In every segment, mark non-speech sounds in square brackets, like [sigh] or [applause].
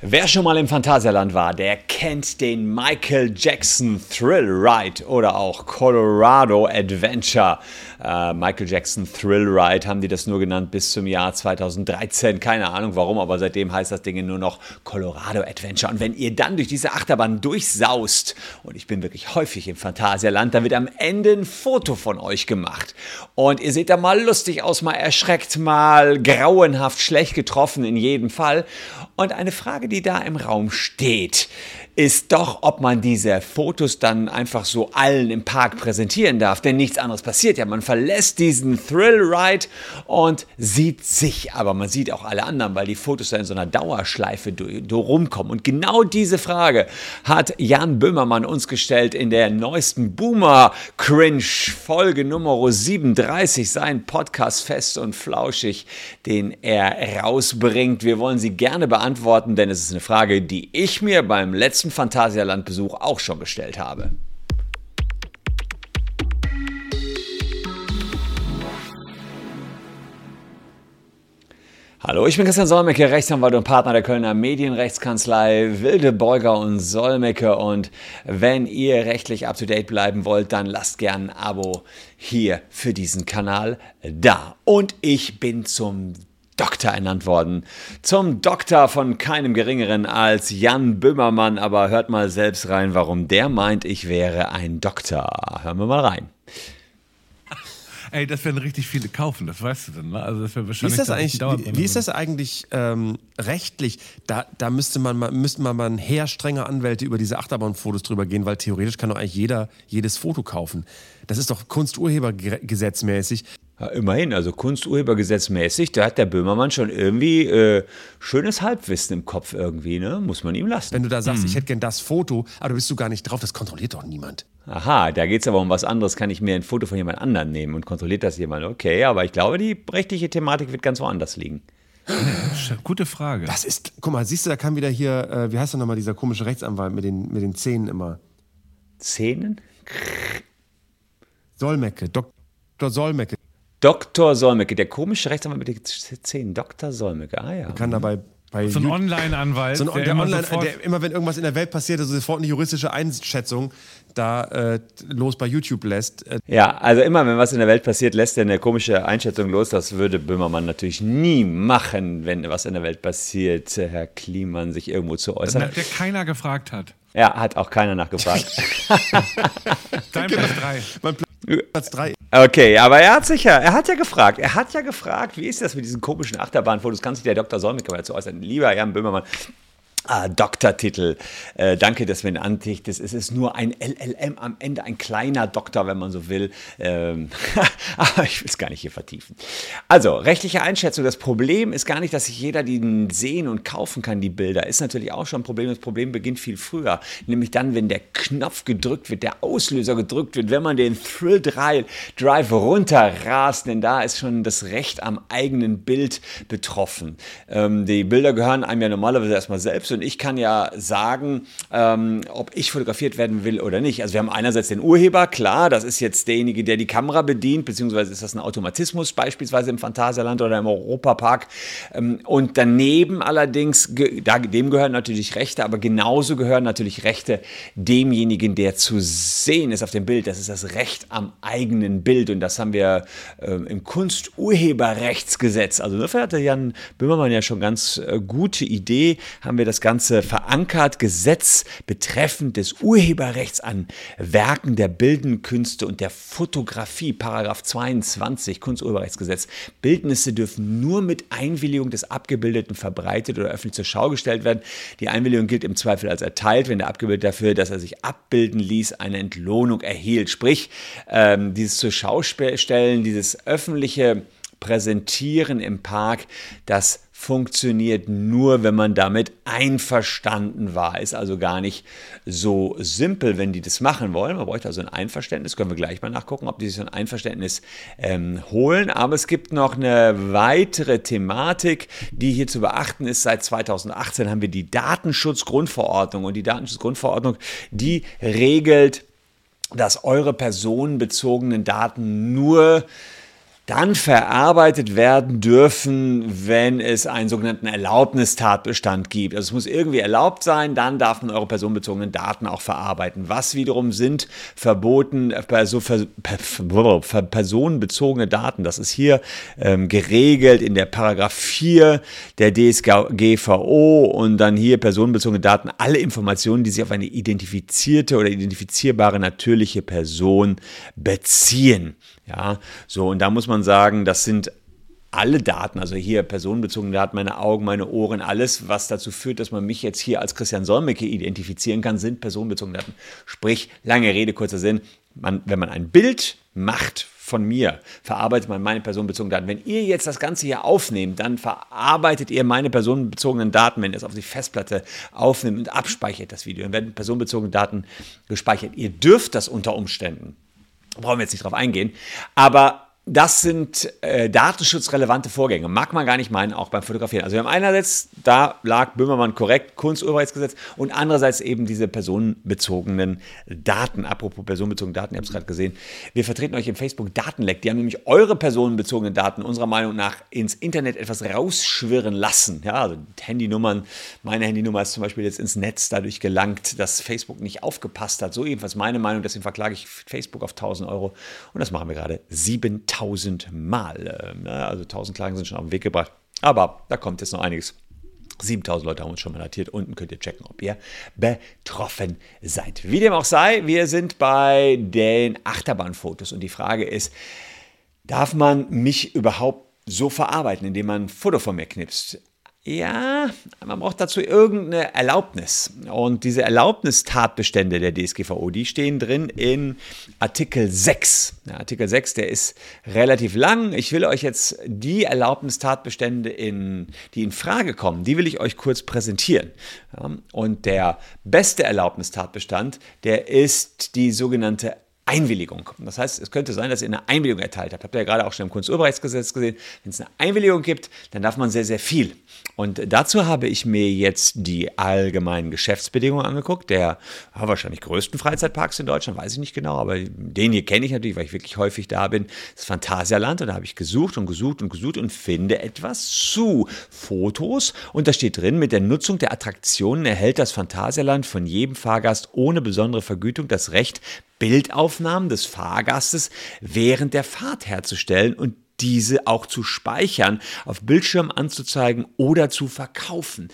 Wer schon mal im Phantasialand war, der kennt den Michael Jackson Thrill Ride oder auch Colorado Adventure. Äh, Michael Jackson Thrill Ride haben die das nur genannt bis zum Jahr 2013. Keine Ahnung warum, aber seitdem heißt das Ding nur noch Colorado Adventure. Und wenn ihr dann durch diese Achterbahn durchsaust, und ich bin wirklich häufig im Phantasialand, dann wird am Ende ein Foto von euch gemacht. Und ihr seht da mal lustig aus, mal erschreckt, mal grauenhaft schlecht getroffen in jedem Fall. Und eine Frage, die da im Raum steht, ist doch, ob man diese Fotos dann einfach so allen im Park präsentieren darf. Denn nichts anderes passiert ja. Man verlässt diesen Thrill Ride und sieht sich, aber man sieht auch alle anderen, weil die Fotos dann in so einer Dauerschleife rumkommen. Und genau diese Frage hat Jan Böhmermann uns gestellt in der neuesten Boomer Cringe Folge Nummer 37, sein Podcast fest und flauschig, den er rausbringt. Wir wollen sie gerne beantworten, denn es ist eine Frage, die ich mir beim letzten letzten Phantasialand-Besuch auch schon gestellt habe. Hallo, ich bin Christian Solmecke, Rechtsanwalt und Partner der Kölner Medienrechtskanzlei Wilde Beuger und Solmecke. Und wenn ihr rechtlich up-to-date bleiben wollt, dann lasst gern ein Abo hier für diesen Kanal da. Und ich bin zum Doktor ernannt worden. Zum Doktor von keinem geringeren als Jan Böhmermann. Aber hört mal selbst rein, warum der meint, ich wäre ein Doktor. Hören wir mal rein. [laughs] Ey, das werden richtig viele kaufen, das weißt du dann. Ne? Also das wahrscheinlich wie ist das eigentlich, wie, wie ist das eigentlich ähm, rechtlich? Da, da müsste man, müssten man mal ein Heer strenger Anwälte über diese Achterbahnfotos drüber gehen, weil theoretisch kann doch eigentlich jeder jedes Foto kaufen. Das ist doch Kunsturhebergesetzmäßig. Ja, immerhin, also Kunsturhebergesetzmäßig, da hat der Böhmermann schon irgendwie äh, schönes Halbwissen im Kopf irgendwie, ne? Muss man ihm lassen. Wenn du da sagst, hm. ich hätte gern das Foto, aber du bist du gar nicht drauf, das kontrolliert doch niemand. Aha, da geht es aber um was anderes. Kann ich mir ein Foto von jemand anderem nehmen und kontrolliert das jemand? Okay, aber ich glaube, die rechtliche Thematik wird ganz woanders liegen. Gute Frage. Das ist, guck mal, siehst du, da kam wieder hier, äh, wie heißt der nochmal, dieser komische Rechtsanwalt mit den, mit den Zähnen immer. Zähnen? Solmecke, Dr. Solmecke. Dr. Solmecke, der komische Rechtsanwalt mit den Zähnen. Dr. Solmecke, ah ja. Man kann dabei bei so ein Online-Anwalt. So der, der, immer Online, der immer, wenn irgendwas in der Welt passiert, also sofort eine juristische Einschätzung da äh, los bei YouTube lässt. Äh, ja, also immer, wenn was in der Welt passiert, lässt er eine komische Einschätzung los. Das würde Böhmermann natürlich nie machen, wenn was in der Welt passiert, Herr Kliman sich irgendwo zu äußern. Der keiner gefragt hat. Ja, hat auch keiner nachgefragt. [laughs] Dein Platz 3. Platz 3. Okay, aber er hat sicher, er hat ja gefragt, er hat ja gefragt, wie ist das mit diesen komischen Achterbahnfotos? Kann sich der Dr. Solmecke dazu äußern? Lieber Jan Böhmermann, Ah, Doktortitel. Äh, danke, dass wir ihn antichtest. Es ist nur ein LLM am Ende, ein kleiner Doktor, wenn man so will. Ähm, [laughs] aber ich will es gar nicht hier vertiefen. Also, rechtliche Einschätzung. Das Problem ist gar nicht, dass sich jeder die sehen und kaufen kann, die Bilder. Ist natürlich auch schon ein Problem. Das Problem beginnt viel früher. Nämlich dann, wenn der Knopf gedrückt wird, der Auslöser gedrückt wird, wenn man den Thrill Drive runterrast. Denn da ist schon das Recht am eigenen Bild betroffen. Ähm, die Bilder gehören einem ja normalerweise erstmal selbst und ich kann ja sagen, ähm, ob ich fotografiert werden will oder nicht. Also wir haben einerseits den Urheber, klar, das ist jetzt derjenige, der die Kamera bedient, beziehungsweise ist das ein Automatismus, beispielsweise im Phantasialand oder im Europapark. Ähm, und daneben allerdings, da, dem gehören natürlich Rechte, aber genauso gehören natürlich Rechte demjenigen, der zu sehen ist auf dem Bild. Das ist das Recht am eigenen Bild und das haben wir ähm, im Kunsturheberrechtsgesetz. Also dafür hatte Jan Böhmermann ja schon ganz äh, gute Idee, haben wir das Ganze verankert, Gesetz betreffend des Urheberrechts an Werken der bildenden Künste und der Fotografie, Paragraph 22 Kunsturheberrechtsgesetz. Bildnisse dürfen nur mit Einwilligung des Abgebildeten verbreitet oder öffentlich zur Schau gestellt werden. Die Einwilligung gilt im Zweifel als erteilt, wenn der Abgebildete dafür, dass er sich abbilden ließ, eine Entlohnung erhielt. Sprich, ähm, dieses zur Schau stellen, dieses öffentliche Präsentieren im Park, das funktioniert nur, wenn man damit einverstanden war. Ist also gar nicht so simpel, wenn die das machen wollen. Man bräuchte also ein Einverständnis. Können wir gleich mal nachgucken, ob die sich ein Einverständnis ähm, holen. Aber es gibt noch eine weitere Thematik, die hier zu beachten ist. Seit 2018 haben wir die Datenschutzgrundverordnung. Und die Datenschutzgrundverordnung, die regelt, dass eure personenbezogenen Daten nur dann verarbeitet werden dürfen, wenn es einen sogenannten Erlaubnistatbestand gibt. Also es muss irgendwie erlaubt sein, dann darf man eure personenbezogenen Daten auch verarbeiten. Was wiederum sind verboten, also [laughs] personenbezogene Daten. Das ist hier ähm, geregelt in der Paragraph 4 der DSGVO und dann hier personenbezogene Daten, alle Informationen, die sich auf eine identifizierte oder identifizierbare natürliche Person beziehen. Ja, so und da muss man sagen, das sind alle Daten, also hier personenbezogene Daten, meine Augen, meine Ohren, alles, was dazu führt, dass man mich jetzt hier als Christian Solmecke identifizieren kann, sind personenbezogene Daten. Sprich, lange Rede, kurzer Sinn, man, wenn man ein Bild macht von mir, verarbeitet man meine personenbezogenen Daten. Wenn ihr jetzt das Ganze hier aufnehmt, dann verarbeitet ihr meine personenbezogenen Daten, wenn ihr es auf die Festplatte aufnimmt und abspeichert das Video. Dann werden personenbezogene Daten gespeichert. Ihr dürft das unter Umständen brauchen wir jetzt nicht drauf eingehen. Aber das sind äh, datenschutzrelevante Vorgänge. Mag man gar nicht meinen, auch beim Fotografieren. Also wir haben einerseits, da lag Böhmermann korrekt, Kunsturheitsgesetz und andererseits eben diese personenbezogenen Daten. Apropos personenbezogene Daten, ihr habt es gerade gesehen. Wir vertreten euch im Facebook Datenleck. Die haben nämlich eure personenbezogenen Daten unserer Meinung nach ins Internet etwas rausschwirren lassen. Ja, also Handynummern. Meine Handynummer ist zum Beispiel jetzt ins Netz dadurch gelangt, dass Facebook nicht aufgepasst hat. So jedenfalls meine Meinung. Deswegen verklage ich Facebook auf 1000 Euro. Und das machen wir gerade 7000 Mal. Ähm, ne? Also 1000 Klagen sind schon auf den Weg gebracht. Aber da kommt jetzt noch einiges. 7000 Leute haben uns schon mal datiert. Unten könnt ihr checken, ob ihr betroffen seid. Wie dem auch sei, wir sind bei den Achterbahnfotos und die Frage ist, darf man mich überhaupt so verarbeiten, indem man ein Foto von mir knipst? Ja, man braucht dazu irgendeine Erlaubnis. Und diese Erlaubnistatbestände der DSGVO, die stehen drin in Artikel 6. Ja, Artikel 6, der ist relativ lang. Ich will euch jetzt die Erlaubnistatbestände, in, die in Frage kommen, die will ich euch kurz präsentieren. Und der beste Erlaubnistatbestand, der ist die sogenannte Einwilligung. Das heißt, es könnte sein, dass ihr eine Einwilligung erteilt habt. Habt ihr ja gerade auch schon im Kunsturheitsgesetz gesehen. Wenn es eine Einwilligung gibt, dann darf man sehr, sehr viel. Und dazu habe ich mir jetzt die allgemeinen Geschäftsbedingungen angeguckt, der ja, wahrscheinlich größten Freizeitparks in Deutschland, weiß ich nicht genau, aber den hier kenne ich natürlich, weil ich wirklich häufig da bin, das Phantasialand. Und da habe ich gesucht und gesucht und gesucht und finde etwas zu Fotos. Und da steht drin, mit der Nutzung der Attraktionen erhält das Phantasialand von jedem Fahrgast ohne besondere Vergütung das Recht, Bildaufnahmen des Fahrgastes während der Fahrt herzustellen und diese auch zu speichern, auf Bildschirm anzuzeigen oder zu verkaufen.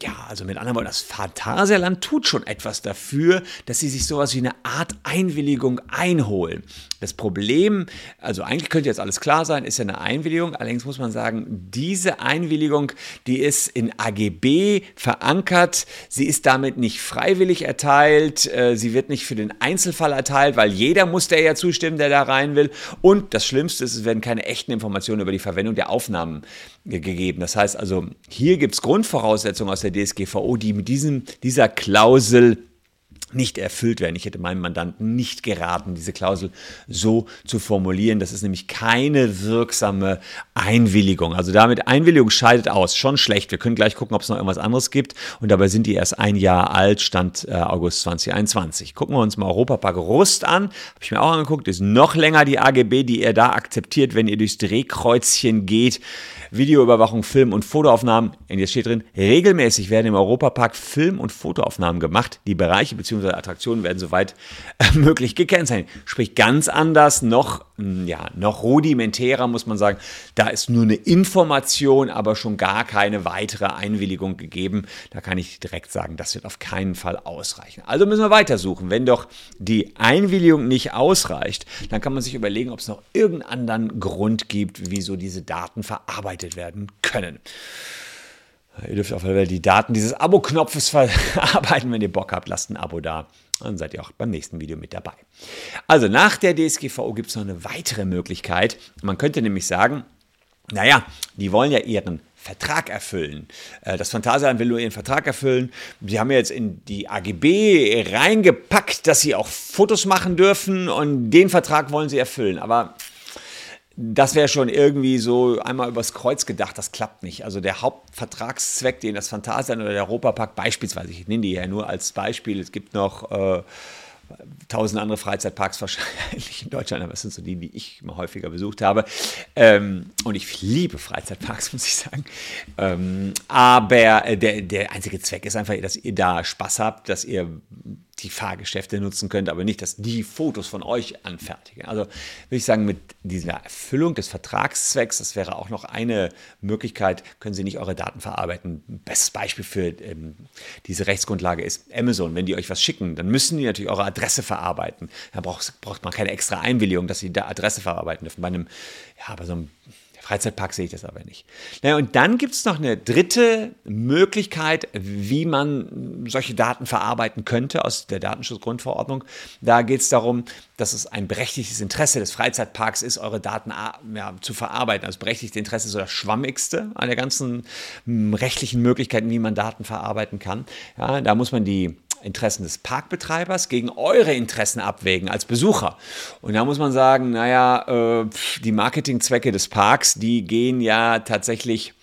Ja, also mit anderen Worten, das Phantasialand tut schon etwas dafür, dass sie sich sowas wie eine Art Einwilligung einholen. Das Problem, also eigentlich könnte jetzt alles klar sein, ist ja eine Einwilligung. Allerdings muss man sagen, diese Einwilligung, die ist in AGB verankert. Sie ist damit nicht freiwillig erteilt. Äh, sie wird nicht für den Einzelfall erteilt, weil jeder muss der ja zustimmen, der da rein will. Und das Schlimmste ist, es werden keine echten Informationen über die Verwendung der Aufnahmen gegeben. Das heißt also, hier gibt es Grundvoraussetzungen aus der DSGVO, die mit diesem, dieser Klausel nicht erfüllt werden. Ich hätte meinem Mandanten nicht geraten, diese Klausel so zu formulieren. Das ist nämlich keine wirksame Einwilligung. Also damit Einwilligung scheidet aus. Schon schlecht. Wir können gleich gucken, ob es noch irgendwas anderes gibt. Und dabei sind die erst ein Jahr alt, Stand äh, August 2021. Gucken wir uns mal Europapark Rust an. Habe ich mir auch angeguckt. Ist noch länger die AGB, die ihr da akzeptiert, wenn ihr durchs Drehkreuzchen geht. Videoüberwachung, Film- und Fotoaufnahmen. Und jetzt steht drin, regelmäßig werden im Europapark Film- und Fotoaufnahmen gemacht. Die Bereiche bzw. Attraktionen werden soweit äh, möglich gekennzeichnet. Sprich ganz anders, noch, hm, ja, noch rudimentärer muss man sagen. Da ist nur eine Information, aber schon gar keine weitere Einwilligung gegeben. Da kann ich direkt sagen, das wird auf keinen Fall ausreichen. Also müssen wir weitersuchen. Wenn doch die Einwilligung nicht ausreicht, dann kann man sich überlegen, ob es noch irgendeinen anderen Grund gibt, wieso diese Daten verarbeitet werden können. Ihr dürft auf jeden Fall die Daten dieses Abo-Knopfes [laughs] verarbeiten. Wenn ihr Bock habt, lasst ein Abo da. Dann seid ihr auch beim nächsten Video mit dabei. Also nach der DSGVO gibt es noch eine weitere Möglichkeit. Man könnte nämlich sagen, naja, die wollen ja ihren Vertrag erfüllen. Äh, das Phantasialand will nur ihren Vertrag erfüllen. Sie haben jetzt in die AGB reingepackt, dass sie auch Fotos machen dürfen und den Vertrag wollen sie erfüllen. Aber das wäre schon irgendwie so einmal übers Kreuz gedacht, das klappt nicht. Also der Hauptvertragszweck, den das Phantasialand oder der Europapark beispielsweise, ich nenne die ja nur als Beispiel, es gibt noch äh, tausend andere Freizeitparks wahrscheinlich in Deutschland, aber es sind so die, die ich immer häufiger besucht habe. Ähm, und ich liebe Freizeitparks, [laughs] muss ich sagen. Ähm, aber äh, der, der einzige Zweck ist einfach, dass ihr da Spaß habt, dass ihr die Fahrgeschäfte nutzen könnt, aber nicht, dass die Fotos von euch anfertigen. Also würde ich sagen, mit dieser Erfüllung des Vertragszwecks, das wäre auch noch eine Möglichkeit, können Sie nicht eure Daten verarbeiten. Bestes Beispiel für ähm, diese Rechtsgrundlage ist Amazon. Wenn die euch was schicken, dann müssen die natürlich eure Adresse verarbeiten. Da braucht, braucht man keine extra Einwilligung, dass sie da Adresse verarbeiten dürfen. Bei einem, ja, bei so einem Freizeitpark sehe ich das aber nicht. Naja, und dann gibt es noch eine dritte Möglichkeit, wie man solche Daten verarbeiten könnte aus der Datenschutzgrundverordnung. Da geht es darum, dass es ein berechtigtes Interesse des Freizeitparks ist, eure Daten ah, ja, zu verarbeiten. Also berechtigtes Interesse ist so das Schwammigste an der ganzen hm, rechtlichen Möglichkeiten, wie man Daten verarbeiten kann. Ja, da muss man die Interessen des Parkbetreibers gegen eure Interessen abwägen als Besucher. Und da muss man sagen, naja, äh, die Marketingzwecke des Parks, die gehen ja tatsächlich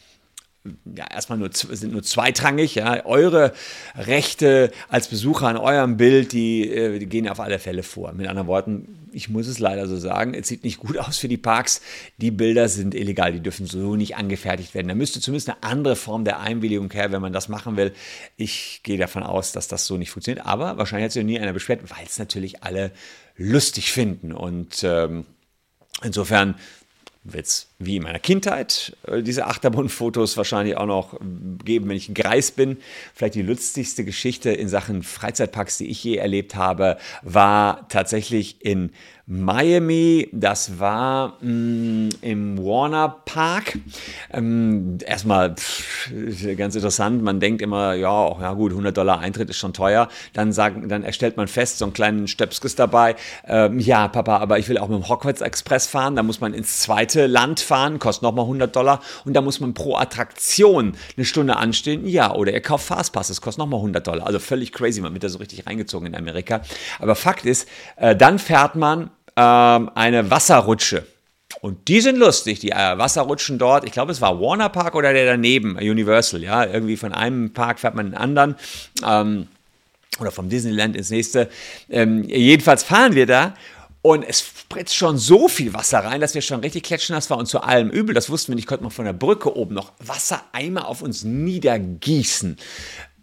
ja, erstmal nur, sind nur zweitrangig. Ja. Eure Rechte als Besucher an eurem Bild, die, äh, die, gehen auf alle Fälle vor. Mit anderen Worten, ich muss es leider so sagen, es sieht nicht gut [laughs] aus für die Parks. Die Bilder sind illegal, die dürfen so nicht angefertigt werden. Da müsste zumindest eine andere Form der Einwilligung her, wenn man das machen will. Ich gehe davon aus, dass das so nicht funktioniert. Aber wahrscheinlich hat sich nie einer beschwert, weil es natürlich alle lustig finden. Und ähm, insofern wird wie in meiner Kindheit äh, diese Achterbahnfotos wahrscheinlich auch noch geben, wenn ich ein Greis bin. Vielleicht die lustigste Geschichte in Sachen Freizeitparks, die ich je erlebt habe, war tatsächlich in Miami. Das war mh, mm, im Warner Park. Ähm, erstmal pff, ganz interessant. Man denkt immer, ja, ja gut, 100 Dollar Eintritt ist schon teuer. Dann, sagen, dann erstellt man fest, so einen kleinen Stöpskes dabei. Ähm, ja, Papa, aber ich will auch mit dem Hogwarts Express fahren. Da muss man ins zweite Land fahren, kostet nochmal 100 Dollar. Und da muss man pro Attraktion eine Stunde anstehen. Ja, oder ihr kauft Fastpass, das kostet nochmal 100 Dollar. Also völlig crazy, man wird da so richtig reingezogen in Amerika. Aber Fakt ist, äh, dann fährt man ähm, eine Wasserrutsche. Und die sind lustig, die äh, Wasserrutschen dort. Ich glaube, es war Warner Park oder der daneben, Universal. Ja, irgendwie von einem Park fährt man in den anderen. Ähm, oder vom Disneyland ins nächste. Ähm, jedenfalls fahren wir da und es spritzt schon so viel Wasser rein, dass wir schon richtig klatschnass waren und zu allem übel. Das wussten wir nicht, konnte man von der Brücke oben noch Wassereimer auf uns niedergießen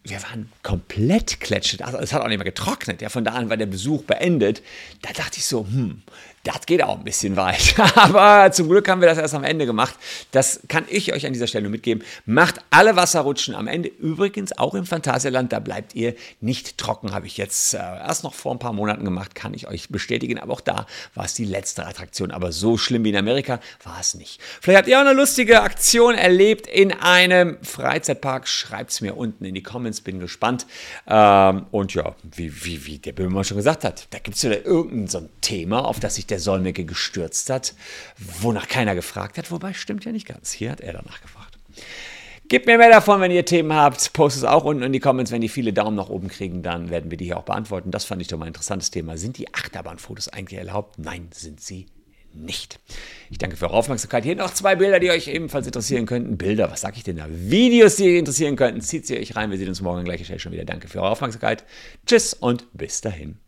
wir waren komplett klatschend. Also es hat auch nicht mehr getrocknet. Ja, von da an war der Besuch beendet. Da dachte ich so, hm, das geht auch ein bisschen weit. [laughs] Aber zum Glück haben wir das erst am Ende gemacht. Das kann ich euch an dieser Stelle nur mitgeben. Macht alle Wasserrutschen am Ende. Übrigens auch im Phantasialand, da bleibt ihr nicht trocken. Habe ich jetzt äh, erst noch vor ein paar Monaten gemacht, kann ich euch bestätigen. Aber auch da war es die letzte Attraktion. Aber so schlimm wie in Amerika war es nicht. Vielleicht habt ihr auch eine lustige Aktion erlebt in einem Freizeitpark. Schreibt es mir unten in die Comments. Bin gespannt. Ähm, und ja, wie, wie, wie der Böhmer schon gesagt hat, da gibt es wieder irgendein so ein Thema, auf das sich der Solmecke gestürzt hat, wonach keiner gefragt hat, wobei stimmt ja nicht ganz. Hier hat er danach gefragt. Gebt mir mehr davon, wenn ihr Themen habt. Postet es auch unten in die Comments. Wenn die viele Daumen nach oben kriegen, dann werden wir die hier auch beantworten. Das fand ich doch mal ein interessantes Thema. Sind die Achterbahnfotos eigentlich erlaubt? Nein, sind sie nicht. Ich danke für eure Aufmerksamkeit. Hier noch zwei Bilder, die euch ebenfalls interessieren könnten. Bilder, was sage ich denn da? Videos, die euch interessieren könnten. Zieht sie euch rein. Wir sehen uns morgen Stelle schon wieder. Danke für eure Aufmerksamkeit. Tschüss und bis dahin.